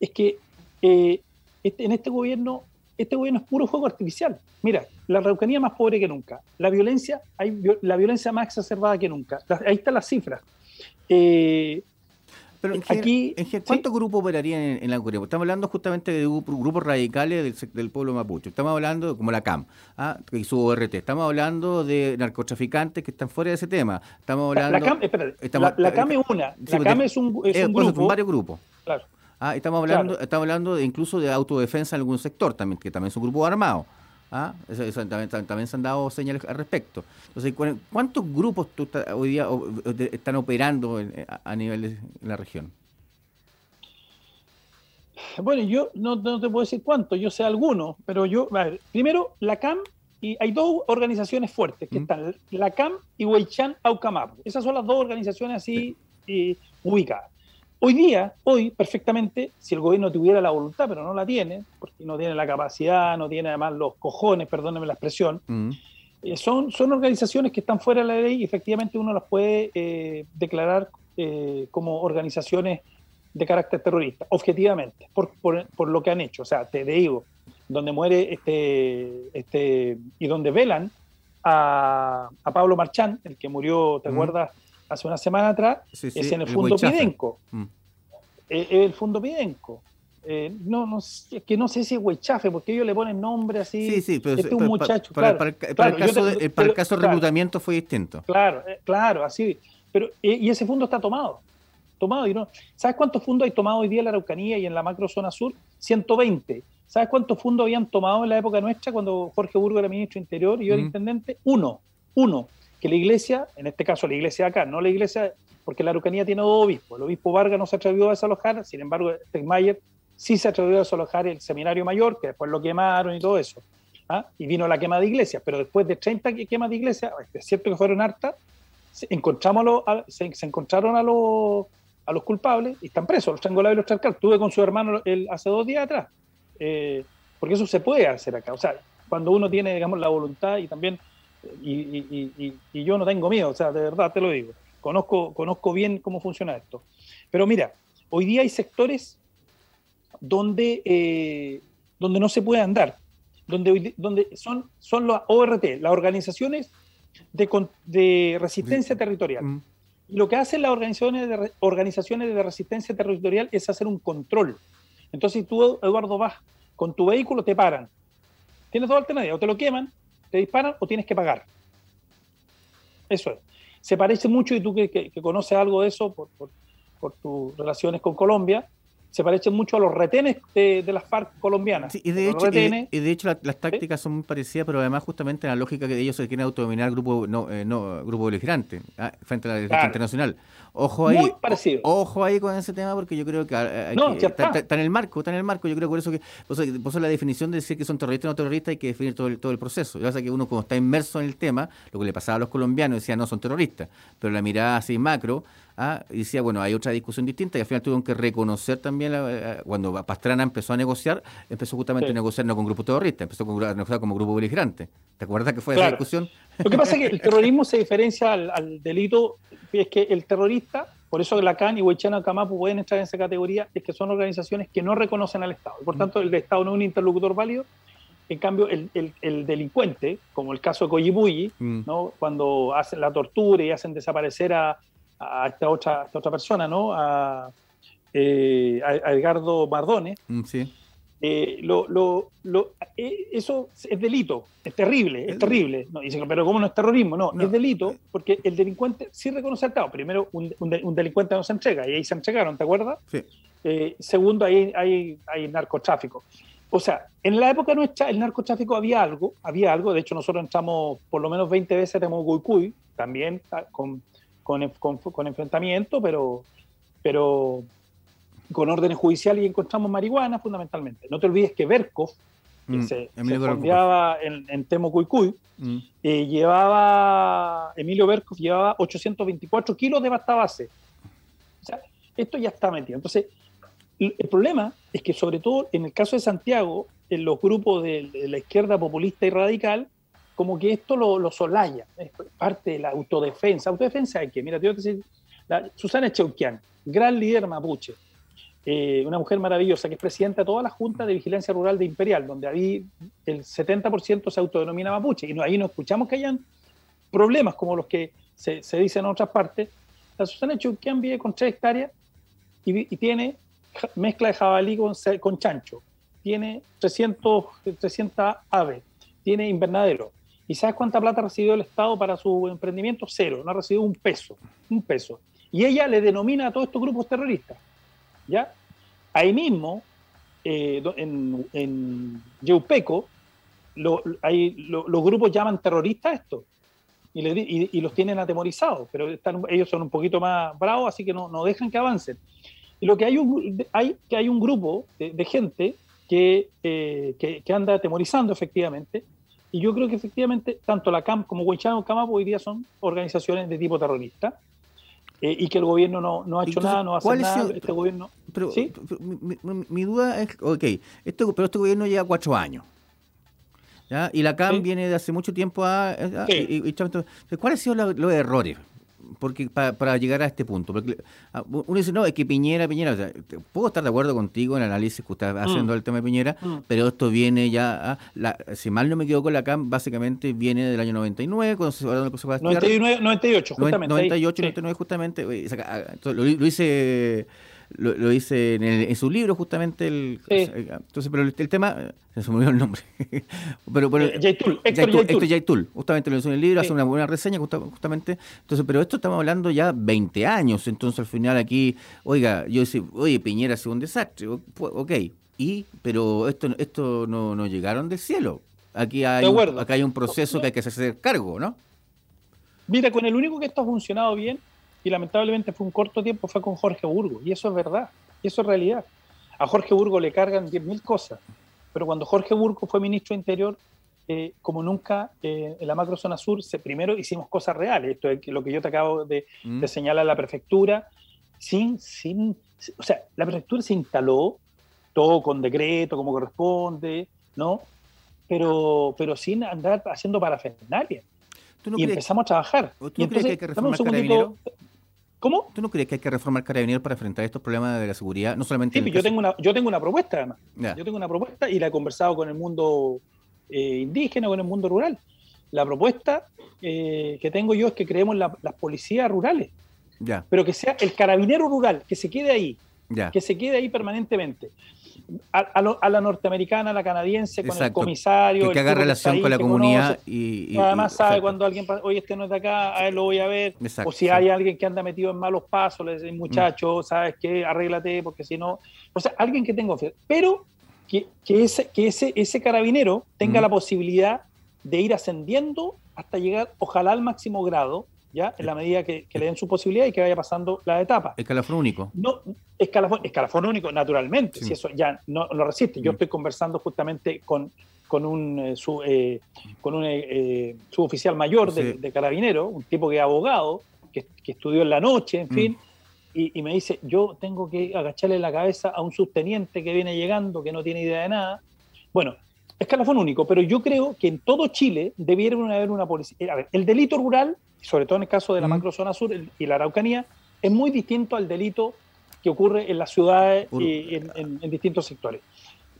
es que eh, este, en este gobierno este gobierno es puro fuego artificial. Mira, la Araucanía más pobre que nunca, la violencia, hay, la violencia más exacerbada que nunca. ahí están las cifras. Eh, pero aquí, ¿cuántos grupos operarían en, la Araucanía? Estamos hablando justamente de grupos radicales del, pueblo mapuche. Estamos hablando como la CAM ¿ah? y su ORT. Estamos hablando de narcotraficantes que están fuera de ese tema. Estamos hablando. La, CAM, la, CAM es una. La CAM es un, es un grupo. Son varios grupos. Claro. Ah, estamos hablando, estamos hablando de incluso de autodefensa en algún sector también, que también es un grupo armado. ¿Ah? también, se han dado señales al respecto. Entonces, ¿cuántos grupos hoy día están operando a nivel de la región? Bueno, yo no, te puedo decir cuántos, yo sé algunos, pero yo, primero, la CAM, y hay dos organizaciones fuertes que están, la CAM y Weichan Aucamapu. Esas son las dos organizaciones así eh, ubicadas. Hoy día, hoy perfectamente, si el gobierno tuviera la voluntad, pero no la tiene, porque no tiene la capacidad, no tiene además los cojones, perdónenme la expresión, mm. eh, son, son organizaciones que están fuera de la ley y efectivamente uno las puede eh, declarar eh, como organizaciones de carácter terrorista, objetivamente, por, por, lo que han hecho. O sea, te digo, donde muere este, este y donde velan a, a Pablo Marchán, el que murió, ¿te mm. acuerdas? Hace una semana atrás, es en el, Fondo Pidenco. Mm. Eh, el Fondo Pidenco. Eh, no, no, es que no sé si es Huechafe, porque ellos le ponen nombre así. Sí, sí, pero este es un muchacho. Para, para, el caso, de, para el caso de reclutamiento fue distinto. Claro, eh, claro, así. Pero, y ese fondo está tomado. Tomado. Y no, ¿Sabes cuántos fondos hay tomado hoy día en la Araucanía y en la macrozona sur? 120. ¿Sabes cuántos fondos habían tomado en la época nuestra cuando Jorge Burgo era ministro interior y yo era intendente? Uno. Uno que la iglesia, en este caso la iglesia de acá, no la iglesia, porque la Araucanía tiene dos obispos, el obispo Vargas no se atrevió a desalojar, sin embargo, Stegmayer sí se atrevió a desalojar el seminario mayor, que después lo quemaron y todo eso. ¿ah? Y vino la quema de iglesias, pero después de 30 quemas de iglesias, es cierto que fueron hartas, encontramos se, encontraron a los, a los culpables y están presos, los triangulados y los charcal. Estuve con su hermano el, hace dos días atrás, eh, porque eso se puede hacer acá. O sea, cuando uno tiene, digamos, la voluntad y también y, yo no tengo miedo, o sea, de verdad te lo digo. Conozco, conozco bien cómo funciona esto. Pero mira, hoy día hay sectores donde, eh, donde no se puede andar, donde, donde son, son las ORT, las organizaciones de, de resistencia territorial. Mm. Y lo que hacen las organizaciones de, organizaciones de resistencia territorial es hacer un control. Entonces, si tú, Eduardo, vas con tu vehículo, te paran. Tienes dos alternativas, o te lo queman te disparan o tienes que pagar. Eso es. Se parece mucho, y tú que, conoces algo de eso por, por tus relaciones con Colombia, se parecen mucho a los retenes de, las FARC colombianas. y, de hecho, y, de hecho, las tácticas son muy parecidas, pero además justamente la lógica que ellos se quieren autodominar grupo no, eh, no grupo beligerante ¿ah? frente a la defensa internacional. Ojo ahí, ojo ahí con ese tema porque yo creo que, eh, está, en el marco, está en el marco. Yo creo por eso que por eso, la definición de decir que son terroristas o no terroristas hay que definir todo el, todo el proceso. Ya sea que uno como está inmerso en el tema, lo que le pasaba a los colombianos decía no son terroristas, pero la mirada así macro ¿ah? y decía, bueno, hay otra discusión distinta y al final tuvieron que reconocer también, eh, cuando Pastrana empezó a negociar, empezó justamente a negociar no con grupo terrorista, empezó a negociar como grupo beligerante. ¿Te acuerdas que fue esa discusión? Lo que pasa es que el terrorismo se diferencia al, delito, es que el terrorista, por eso Lacan y Huichana Camapu pueden entrar en esa categoría, es que son organizaciones que no reconocen al Estado. por mm. tanto, el Estado no es un interlocutor válido. En cambio, el, delincuente, como el caso de Coyibuyi, mm. ¿no? cuando hacen la tortura y hacen desaparecer a, a esta otra, esta otra persona, ¿no? A, eh, a, Edgardo Mardone. Mm, sí. Eh, lo, lo, lo, eh, eso es delito, es terrible, es terrible. No, dicen, pero ¿cómo no es terrorismo? No, es delito porque el delincuente sí reconoce al Estado. Primero, un, un, delincuente no se entrega y ahí se entregaron, ¿te acuerdas? Sí. segundo, ahí hay, hay narcotráfico. O sea, en la época nuestra el narcotráfico había algo, había algo, de hecho nosotros entramos por lo menos 20 veces a Temucuicuy, también ah, con, con, con, enfrentamiento, pero, pero con órdenes judiciales y encontramos marihuana fundamentalmente. No te olvides que Berkov, que mm, se, fondeaba en, en Temucuicuy, mm. eh, llevaba, Emilio Berkov llevaba 824 kilos de pasta base. O sea, esto ya está metido. Entonces, el problema es que sobre todo en el caso de Santiago, en los grupos de, la izquierda populista y radical, como que esto lo, lo, solaya, es parte de la autodefensa. ¿Autodefensa de qué? Mira, te voy a decir, Susana Cheuquian, gran líder mapuche, eh, una mujer maravillosa que es presidenta de toda la Junta de Vigilancia Rural de Imperial, donde ahí el 70% se autodenomina mapuche, y ahí no escuchamos que hayan problemas como los que se, se dicen en otras partes. La Susana Cheuquian vive con tres hectáreas y, y tiene mezcla de jabalí con, con chancho, tiene 300, 300 aves, tiene invernadero. ¿Y sabes cuánta plata ha recibido el Estado para su emprendimiento? Cero, no ha recibido un peso, un peso. Y ella le denomina a todos estos grupos terroristas. ¿Ya? Ahí mismo, eh, en, en Yeupeco, lo, los grupos llaman terroristas esto y, los tienen atemorizados, pero ellos son un poquito más bravos, así que no, dejan que avancen. Y lo que hay, un, que hay un grupo de, gente eh, que, que, anda atemorizando efectivamente, y yo creo que efectivamente tanto la CAM como Huaychano Camap hoy día son organizaciones de tipo terrorista, eh, y que el gobierno no, no ha hecho nada, no hace nada, este gobierno... Pero, ¿sí? mi, duda es, ok, esto, pero este gobierno lleva cuatro años. ¿ya? Y la CAM viene de hace mucho tiempo a... ¿Cuáles han sido los errores? Porque para, llegar a este punto. Porque ah, uno dice, no, es que Piñera, Piñera, puedo estar de acuerdo contigo en el análisis que usted está haciendo del tema de Piñera, mm. pero esto viene ya, la, si mal no me equivoco, la CAM básicamente viene del año 99, cuando se de 99, 98, justamente. 98, 99, justamente. Lo, lo hice lo, lo hice en, su libro justamente el entonces pero el, tema se me olvidó el nombre. Pero, pero eh, Héctor Yaitul justamente lo hizo en el libro hace una buena reseña justamente. Entonces pero esto estamos hablando ya 20 años entonces al final aquí oiga yo decía oye Piñera ha sido un desastre ok y pero esto esto no, no llegaron del cielo. Aquí hay un, acá hay un proceso que hay que hacer cargo ¿no? mira con el único que esto ha funcionado bien y lamentablemente fue un corto tiempo, fue con Jorge Burgo, y eso es verdad, y eso es realidad. A Jorge Burgo le cargan 10.000 cosas, pero cuando Jorge Burgo fue ministro de Interior, eh, como nunca eh, en la macro zona sur, se, primero hicimos cosas reales, esto es lo que yo te acabo de, mm. de señalar a la prefectura, sin, sin, o sea, la prefectura se instaló todo con decreto, como corresponde, ¿no? Pero, pero sin andar haciendo parafernalia. y empezamos a trabajar. ¿Tú no crees que hay que reformar ¿Cómo? ¿Tú no crees que hay que reformar Carabineros para enfrentar estos problemas de la seguridad? No solamente. Sí, yo, tengo una, yo tengo una propuesta, además. Yo tengo una propuesta y la he conversado con el mundo eh, indígena, con el mundo rural. La propuesta eh, que tengo yo es que creemos las policías rurales. Ya. Pero que sea el carabinero rural, que se quede ahí. Que se quede ahí permanentemente. A, la norteamericana, a la canadiense, con el comisario. Que, haga relación con la comunidad y, Además sabe cuando alguien, oye, este no es de acá, a él lo voy a ver. o si hay alguien que anda metido en malos pasos, le dice, muchacho, ¿sabes qué? Arréglate, porque si no... O sea, alguien que tenga Pero que, que, ese, que ese, ese carabinero tenga la posibilidad de ir ascendiendo hasta llegar, ojalá al máximo grado, ¿ya? En la medida que, le den su posibilidad y que vaya pasando la etapa. Escalafón único. No, escalafón, escalafón único, naturalmente, si eso ya no lo resiste. Yo mm. estoy conversando justamente con, con un, eh, su, eh, con un eh, suboficial mayor de, Carabinero, un tipo que es abogado, que, estudió en la noche, en mm. fin, y, y, me dice, yo tengo que agacharle la cabeza a un subteniente que viene llegando, que no tiene idea de nada. Bueno, escalafón único, pero yo creo que en todo Chile debiera haber una policía. A ver, el delito rural sobre todo en el caso de la macrozona sur y la Araucanía, es muy distinto al delito que ocurre en las ciudades y en, distintos sectores.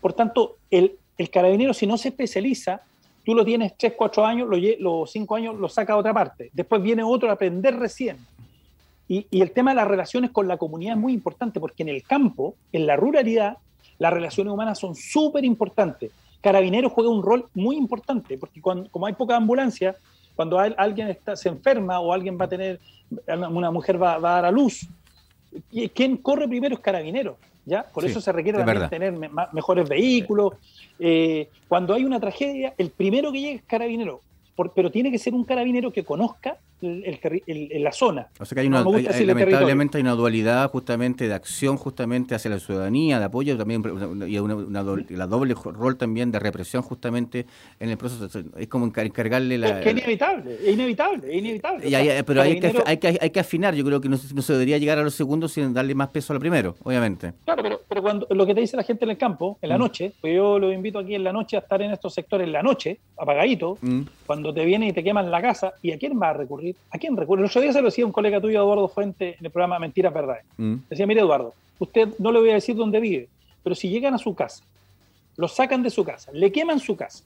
Por tanto, el, carabinero, si no se especializa, tú lo tienes 3, 4 años, los 5 años lo saca a otra parte. Después viene otro a aprender recién. Y, y, el tema de las relaciones con la comunidad es muy importante, porque en el campo, en la ruralidad, las relaciones humanas son súper importantes. Carabineros juega un rol muy importante, porque cuando, como hay poca ambulancia, cuando alguien está, se enferma o alguien va a tener, una mujer va, va a dar a luz, quien corre primero es Carabineros. ¿ya? Por eso se requiere también tener mejores vehículos. Eh, cuando hay una tragedia, el primero que llega es Carabinero pero tiene que ser un carabinero que conozca el, la zona. O sea que hay una, lamentablemente hay una dualidad justamente de acción justamente hacia la ciudadanía, de apoyo también y una, la doble rol también de represión justamente en el proceso. Es como encargarle la... Es que es inevitable, es inevitable, es inevitable. pero hay que, hay, que, hay que afinar, yo creo que no, se debería llegar a los segundos sin darle más peso al primero, obviamente. Claro, pero, pero cuando lo que te dice la gente en el campo, en la mm. noche, pues yo lo invito aquí en la noche a estar en estos sectores en la noche, apagadito, mm. cuando te vienen y te queman la casa, ¿y a quién va a recurrir? ¿A quién recurre? El otro día se lo decía un colega tuyo, Eduardo Fuente, en el programa Mentiras Verdades. Mm. Decía, mire Eduardo, usted no le voy a decir dónde vive, pero si llegan a su casa, lo sacan de su casa, le queman su casa,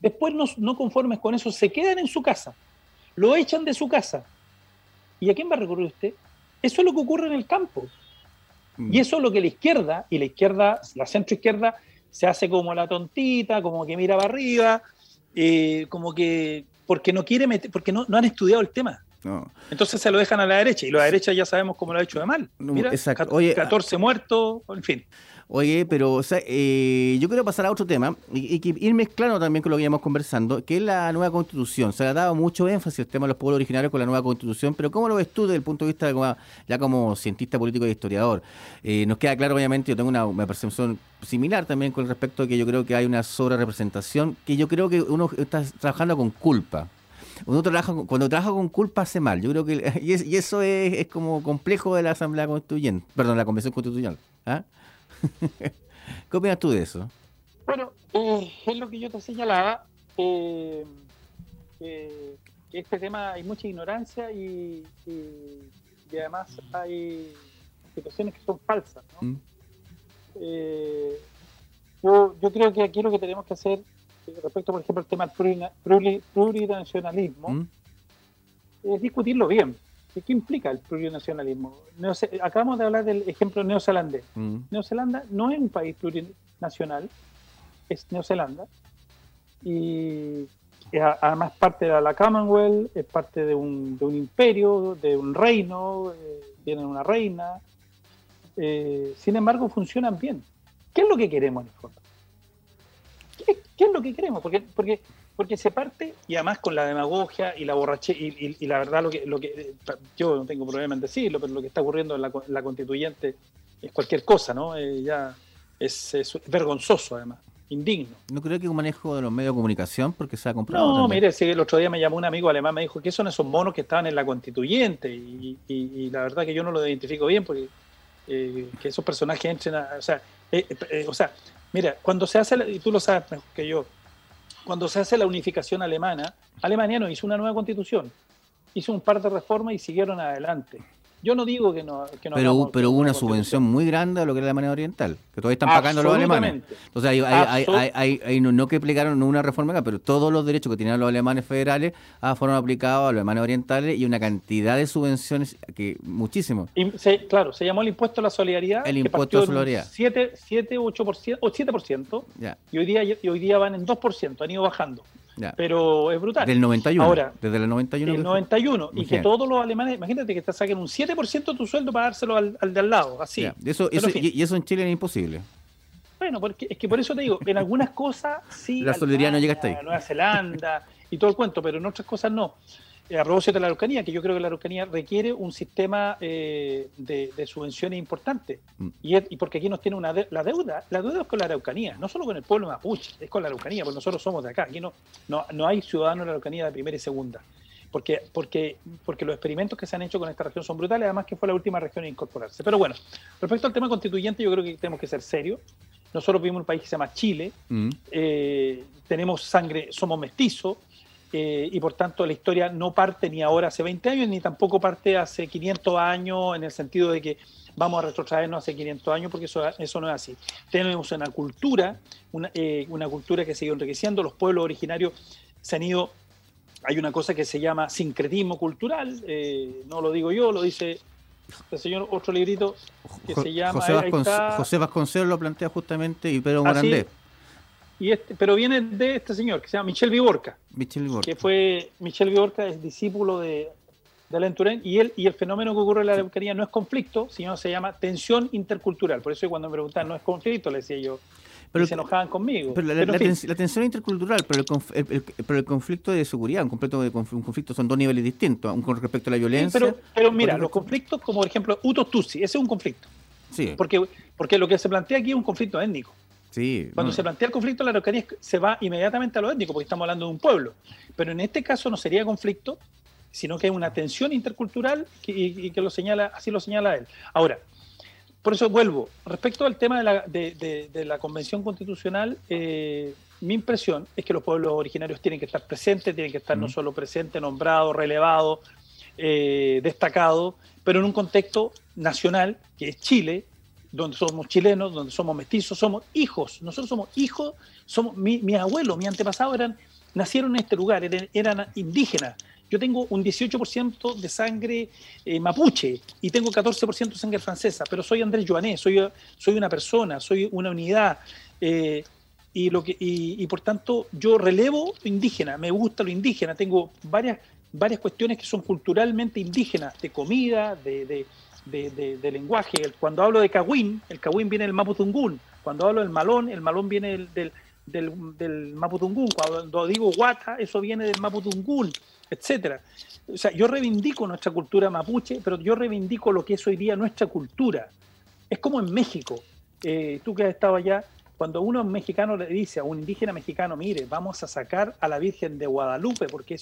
después no, no conformes con eso, se quedan en su casa, lo echan de su casa, ¿y a quién va a recurrir usted? Eso es lo que ocurre en el campo. Mm. Y eso es lo que la izquierda, y la izquierda, la centro izquierda, se hace como la tontita, como que mira para arriba, eh, como que porque no quiere meter, porque no, no han estudiado el tema. Entonces se lo dejan a la derecha y la derecha ya sabemos cómo lo ha hecho de mal. Mira, Oye, 14 muertos, en fin. Oye, pero eh, yo quiero pasar a otro tema y, ir mezclando también con lo que íbamos conversando, que es la nueva constitución. Se ha dado mucho énfasis al tema de los pueblos originarios con la nueva constitución, pero ¿cómo lo ves tú desde el punto de vista de ya como cientista político y historiador? Eh, nos queda claro, obviamente, yo tengo una, percepción similar también con respecto a que yo creo que hay una sobre representación, que yo creo que uno está trabajando con culpa uno trabaja cuando trabaja con culpa hace mal. Yo creo que y, eso es, como complejo de la Asamblea Constituyente, perdón, la Convención Constitucional. ¿ah? ¿Qué opinas tú de eso? Bueno, eh, es lo que yo te señalaba, eh, que este tema hay mucha ignorancia y, además hay situaciones que son falsas. Mm. Eh, yo, creo que aquí lo que tenemos que hacer respecto, por ejemplo, al tema del plurinacionalismo, mm. es discutirlo bien. ¿Qué implica el plurinacionalismo? acabamos de hablar del ejemplo neozelandés. Mm. Neozelanda no es un país plurinacional, es Neozelanda. Y además parte de la Commonwealth, es parte de un, imperio, de un reino, eh, tienen una reina. Eh, sin embargo, funcionan bien. ¿Qué es lo que queremos en el fondo? ¿Qué, es lo que queremos? Porque, porque porque se parte, y además con la demagogia y la borrache y, la verdad, lo que, lo que yo no tengo problema en decirlo, pero lo que está ocurriendo en la, constituyente es cualquier cosa, ¿no? Eh, ya es, vergonzoso, además, indigno. No creo que un manejo de los medios de comunicación, porque se ha comprado. No, mire, si el otro día me llamó un amigo alemán, me dijo que son esos monos que estaban en la constituyente, y, la verdad que yo no lo identifico bien, porque eh, que esos personajes entren a. O sea, eh, o sea, mira, cuando se hace, y tú lo sabes mejor que yo, cuando se hace la unificación alemana, Alemania no hizo una nueva constitución, hizo un par de reformas y siguieron adelante. Yo no digo que no. Que no pero, pero hubo una subvención muy grande a lo que era la Alemania Oriental, que todavía están pagando los alemanes. Entonces, hay, hay, hay, no, que aplicaron una reforma acá, pero todos los derechos que tenían los alemanes federales ah, fueron aplicados a los alemanes orientales y una cantidad de subvenciones que muchísimo. claro, se llamó el impuesto a la solidaridad. El impuesto a la solidaridad. 7, 7 8%, o 7%, y, hoy día, y hoy día van en 2%, han ido bajando. Pero es brutal. Del 91. Ahora, desde el 91. Del 91. Y que todos los alemanes, imagínate que te saquen un 7% de tu sueldo para dárselo al, de al lado, así. Eso, eso, y, eso en Chile es imposible. Bueno, porque es que por eso te digo, en algunas cosas sí. La solidaridad no llega hasta ahí. Nueva Zelanda y todo el cuento, pero en otras cosas no. A propósito de la Araucanía, que yo creo que la Araucanía requiere un sistema eh, de, subvenciones importante. Mm. Y, porque aquí nos tiene una la deuda, la deuda es con la Araucanía, no solo con el pueblo mapuche, es con la Araucanía, porque nosotros somos de acá. Aquí no, no, no hay ciudadanos en la Araucanía de primera y segunda. Porque, porque, porque los experimentos que se han hecho con esta región son brutales, además que fue la última región en incorporarse. Pero bueno, respecto al tema constituyente, yo creo que tenemos que ser serios. Nosotros vivimos en un país que se llama Chile, mm. eh, tenemos sangre, somos mestizos, eh, y por tanto la historia no parte ni ahora hace 20 años, ni tampoco parte hace 500 años en el sentido de que vamos a retrotraernos hace 500 años, porque eso, eso no es así. Tenemos una cultura, una, eh, una cultura que sigue enriqueciendo, los pueblos originarios se han ido hay una cosa que se llama sincretismo cultural, eh, no lo digo yo, lo dice el señor otro librito que se llama José, Vasconcelos lo plantea justamente y Pedro Morandé. Y este, pero viene de este señor que se llama Michel Viborca. Michel Viborca. Que fue, Michel Viborca es discípulo de, de Alain Turén y, él, y el fenómeno que ocurre en la Araucanía no es conflicto, sino se llama tensión intercultural. Por eso cuando me preguntan no es conflicto, le decía yo, pero, se enojaban conmigo. Pero la, tensión intercultural, pero el, pero el, conflicto de seguridad, un conflicto, de, un conflicto son dos niveles distintos, un con respecto a la violencia. pero, mira, los conflictos como por ejemplo Utos Tutsi, ese es un conflicto. Sí. Porque, porque lo que se plantea aquí es un conflicto étnico. Sí, Cuando se plantea el conflicto en la Araucanía se va inmediatamente a lo étnico, porque estamos hablando de un pueblo. Pero en este caso no sería conflicto, sino que es una tensión intercultural y, que lo señala, así lo señala él. Ahora, por eso vuelvo. Respecto al tema de la, de, la Convención Constitucional, eh, mi impresión es que los pueblos originarios tienen que estar presentes, tienen que estar no solo presentes, nombrados, relevados, eh, destacados, pero en un contexto nacional, que es Chile, donde somos chilenos, donde somos mestizos, somos hijos. Nosotros somos hijos, somos mi, mi abuelo, mi antepasado eran, nacieron en este lugar, eran indígenas yo tengo un 18% de sangre eh, mapuche y tengo 14% de sangre francesa, pero soy Andrés Joanet, soy, soy una persona, soy una unidad. Eh, y, lo que, y, por tanto yo relevo lo indígena, me gusta lo indígena, tengo varias, varias cuestiones que son culturalmente indígenas, de comida, de, lenguaje. Cuando hablo de Cahuín, el Cahuín viene del Maputungún. Cuando hablo del Malón, el Malón viene del, del. Cuando digo Guata, eso viene del Maputungún etcétera. O sea, yo reivindico nuestra cultura mapuche, pero yo reivindico lo que es hoy día nuestra cultura. Es como en México. Eh, tú que has estado allá, cuando uno mexicano le dice a un indígena mexicano, mire, vamos a sacar a la Virgen de Guadalupe porque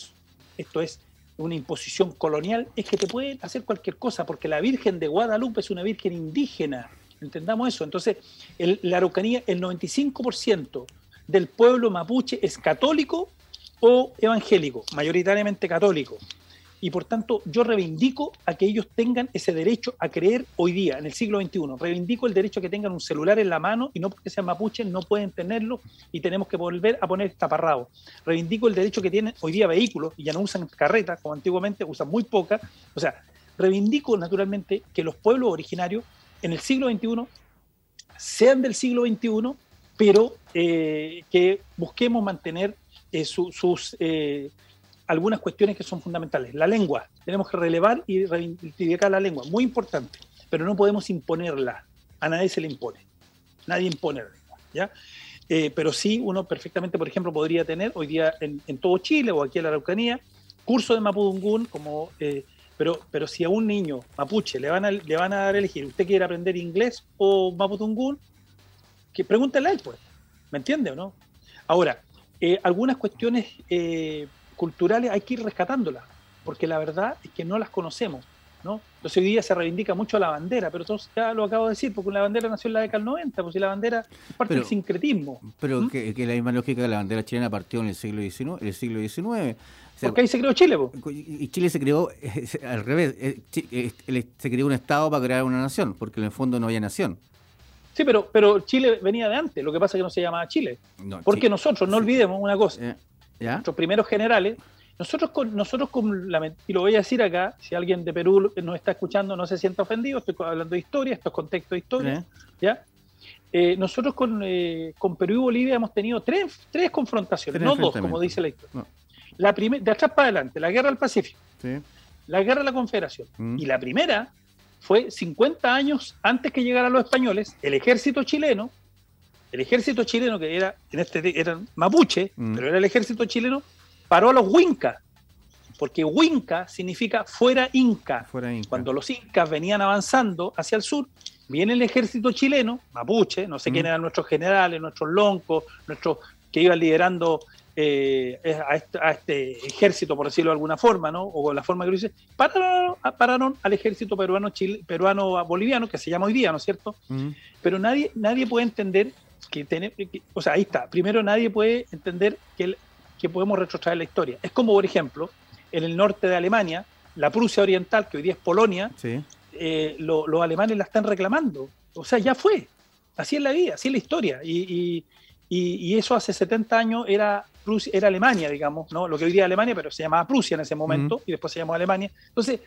esto es una imposición colonial, es que te pueden hacer cualquier cosa, porque la Virgen de Guadalupe es una Virgen indígena. Entendamos eso. Entonces, la Araucanía, el 95% del pueblo mapuche es católico o evangélico, mayoritariamente católico. Y por tanto, yo reivindico a que ellos tengan ese derecho a creer hoy día, en el siglo XXI. Reivindico el derecho a que tengan un celular en la mano y no porque sean mapuches no pueden tenerlo y tenemos que volver a poner taparrado. Reivindico el derecho que tienen hoy día vehículos y ya no usan carretas como antiguamente, usan muy pocas. O sea, reivindico naturalmente que los pueblos originarios en el siglo XXI sean del siglo XXI, pero eh, que busquemos mantener eh, sus eh, algunas cuestiones que son fundamentales. La lengua, tenemos que relevar y reivindicar la lengua, muy importante, pero no podemos imponerla, a nadie se le impone, nadie impone la lengua, ¿ya? Eh, pero sí, uno perfectamente, por ejemplo, podría tener hoy día en, todo Chile o aquí en la Araucanía, curso de Mapudungún, como, pero, pero si a un niño mapuche le van a, le van a dar a elegir, ¿usted quiere aprender inglés o Mapudungún? Que pregúntele a él, pues, ¿me entiende o no? Ahora, eh, algunas cuestiones eh, culturales hay que ir rescatándolas, porque la verdad es que no las conocemos. ¿no? Entonces hoy día se reivindica mucho la bandera, pero entonces ya lo acabo de decir, porque la bandera nació en la década del 90, pues si la bandera es parte del sincretismo. Pero ¿Mm? que, que, la misma lógica de la bandera chilena partió en el siglo XIX. El siglo XIX. porque ahí se creó Chile. Y Chile se creó al revés, eh, se creó un Estado para crear una nación, porque en el fondo no había nación. Sí, pero, pero Chile venía de antes, lo que pasa es que no se llamaba Chile. Porque nosotros, no olvidemos una cosa, eh, nuestros primeros generales, nosotros con, nosotros con la, y lo voy a decir acá, si alguien de Perú nos está escuchando no se sienta ofendido, estoy hablando de historia, esto es contexto de historia, eh. ¿ya? Eh, nosotros con, con, Perú y Bolivia hemos tenido tres, tres confrontaciones, no dos, como dice la historia. La de atrás para adelante, la guerra del Pacífico, la guerra de la Confederación. Mm. Y la primera fue 50 años antes que llegaran los españoles, el ejército chileno, el ejército chileno que era, en este eran mapuche, mm. pero era el ejército chileno, paró a los huincas, porque huinca significa fuera inca. Cuando los incas venían avanzando hacia el sur, viene el ejército chileno, mapuche, no sé quién mm. eran nuestros generales, nuestros loncos, nuestros que iban liderando eh, este, a, este, ejército, por decirlo de alguna forma, ¿no? o la forma que lo dice, pararon, pararon al ejército peruano, chile, peruano boliviano, que se llama hoy día, ¿no es cierto? Pero nadie, nadie puede entender que, tener, o sea, ahí está, primero nadie puede entender que, que podemos retrotraer la historia. Es como, por ejemplo, en el norte de Alemania, la Prusia Oriental, que hoy día es Polonia, eh, los alemanes la están reclamando. O sea, ya fue. Así es la vida, así es la historia. y y, eso hace 70 años era Prusia, era Alemania, digamos, ¿no? Lo que hoy día Alemania, pero se llamaba Prusia en ese momento y después se llamó Alemania. Entonces,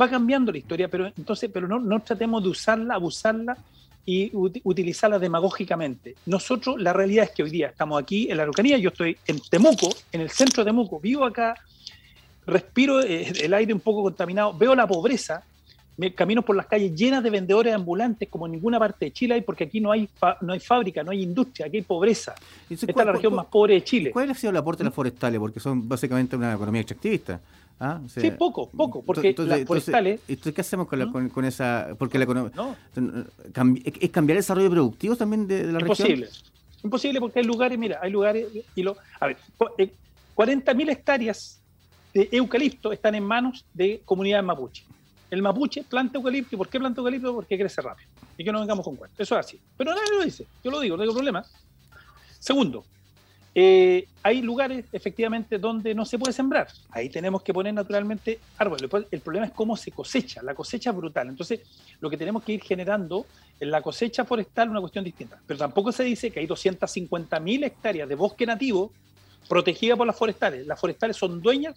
va cambiando la historia, pero entonces, pero no, no tratemos de usarla, abusarla y utilizarla demagógicamente. Nosotros, la realidad es que hoy día estamos aquí en la Araucanía, yo estoy en Temuco, en el centro de Temuco, vivo acá, respiro eh, el aire un poco contaminado, veo la pobreza, me camino por las calles llenas de vendedores ambulantes como en ninguna parte de Chile hay, porque aquí no hay, no hay fábrica, no hay industria, aquí hay pobreza. Esta es la región más pobre de Chile. ¿Cuál ha sido el aporte de las forestales? Porque son básicamente una economía extractivista. ¿Ah? sí, poco, poco, porque las forestales... Entonces, ¿qué hacemos con, con, esa...? Porque la economía... ¿Es cambiar el desarrollo productivo también de, la región? Imposible. Imposible porque hay lugares, mira, hay lugares... y lo A ver, 40.000 eh, hectáreas de eucalipto están en manos de comunidades mapuche. El mapuche planta eucalipto. ¿Y por qué planta eucalipto? Porque crece rápido. Y que no vengamos con cuentos. Eso es así. Pero nadie lo dice. Yo lo digo, no tengo problema. Segundo, eh, hay lugares efectivamente donde no se puede sembrar. Ahí tenemos que poner naturalmente árboles. El problema es cómo se cosecha. La cosecha es brutal. Entonces, lo que tenemos que ir generando en la cosecha forestal es una cuestión distinta. Pero tampoco se dice que hay 250.000 hectáreas de bosque nativo protegida por las forestales. Las forestales son dueñas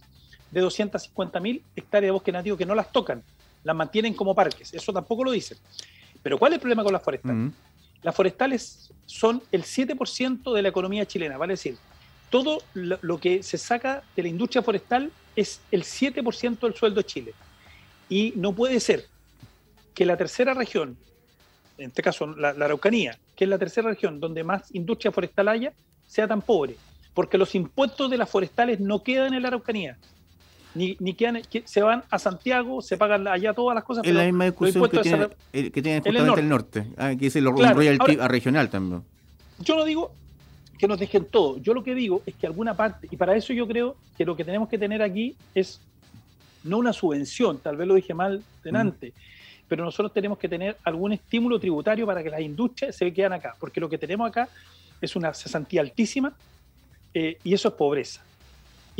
de 250.000 hectáreas de bosque nativo que no las tocan, las mantienen como parques. Eso tampoco lo dicen. Pero ¿cuál es el problema con las forestales? Las forestales son el 7% de la economía chilena, vale decir, todo lo, que se saca de la industria forestal es el 7% del sueldo de Chile. Y no puede ser que la tercera región, en este caso la, la, Araucanía, que es la tercera región donde más industria forestal haya, sea tan pobre. Porque los impuestos de las forestales no quedan en la Araucanía, ni, ni quedan, se van a Santiago, se pagan allá todas las cosas. Es la misma discusión que tiene, que tiene, justamente el norte, ah, que dice lo royalty a regional también. Yo no digo que nos dejen todo, yo lo que digo es que alguna parte, y para eso yo creo que lo que tenemos que tener aquí es no una subvención, tal vez lo dije mal delante, mm. pero nosotros tenemos que tener algún estímulo tributario para que las industrias se quedan acá, porque lo que tenemos acá es una cesantía altísima eh, y eso es pobreza.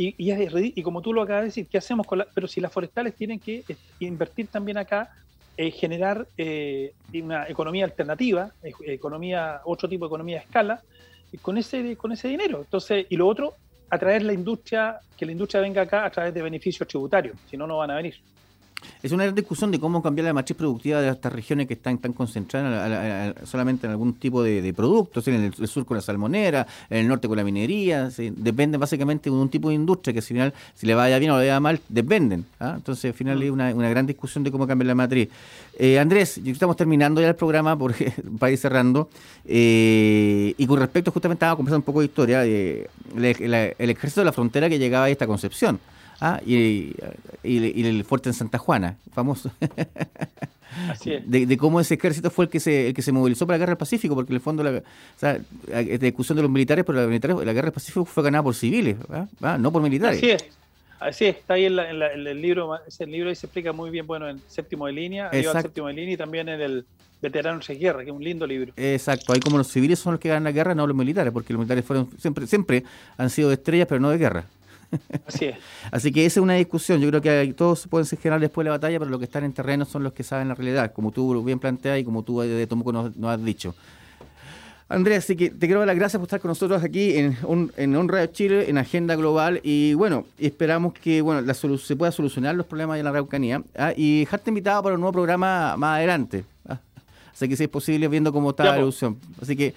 Y, y, como tú lo acabas de decir, ¿qué hacemos con la, Pero si las forestales tienen que eh, invertir también acá, eh, generar eh, una economía alternativa, economía, otro tipo de economía de escala, con ese, con ese dinero. Entonces, y lo otro, atraer la industria, que la industria venga acá a través de beneficios tributarios, si no, no van a venir. Es una gran discusión de cómo cambiar la matriz productiva de estas regiones que están tan concentradas solamente en algún tipo de, productos, en el, sur con la salmonera, en el norte con la minería, dependen básicamente de un tipo de industria que al final, si le vaya bien o le vaya mal, dependen. ¿ah? Entonces, al final hay una, gran discusión de cómo cambiar la matriz. Eh, Andrés, estamos terminando ya el programa porque, para ir cerrando. Eh, y con respecto, justamente estaba conversando un poco de historia, de, el ejército de la frontera que llegaba a esta concepción. Ah, y, el fuerte en Santa Juana, famoso. Así es. De, cómo ese ejército fue el que se, el que se movilizó para la guerra del Pacífico, porque en el fondo la, o sea, discusión de los militares, pero la, la guerra del Pacífico fue ganada por civiles, ¿ah? No por militares. Así es. Así es, está ahí en, el libro, ese libro ahí se explica muy bien, bueno, en séptimo de línea, en séptimo de línea y también en el Veteranos de Guerra, que es un lindo libro. Exacto, ahí como los civiles son los que ganan la guerra, no los militares, porque los militares fueron siempre, siempre han sido de estrellas, pero no de guerra. Así es. Así que esa es una discusión. Yo creo que todos pueden ser general después de la batalla, pero los que están en terreno son los que saben la realidad, como tú bien planteas y como tú de Tomuco nos, has dicho. Andrea, así que te quiero dar las gracias por estar con nosotros aquí en un, en Radio Chile, en Agenda Global. Y bueno, esperamos que bueno la se pueda solucionar los problemas de la Araucanía. ¿ah? Y dejarte invitado para un nuevo programa más adelante. ¿ah? Así que si es posible, viendo cómo está la evolución. Así que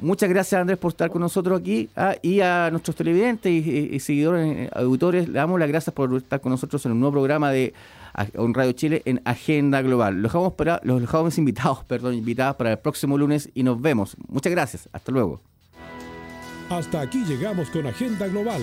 Muchas gracias Andrés por estar con nosotros aquí ah, y a nuestros televidentes y, seguidores, eh, auditores, le damos las gracias por estar con nosotros en un nuevo programa de un Radio Chile en Agenda Global. Los dejamos, para, los dejamos invitados, perdón, invitados para el próximo lunes y nos vemos. Muchas gracias. Hasta luego. Hasta aquí llegamos con Agenda Global.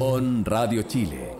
On Radio Chile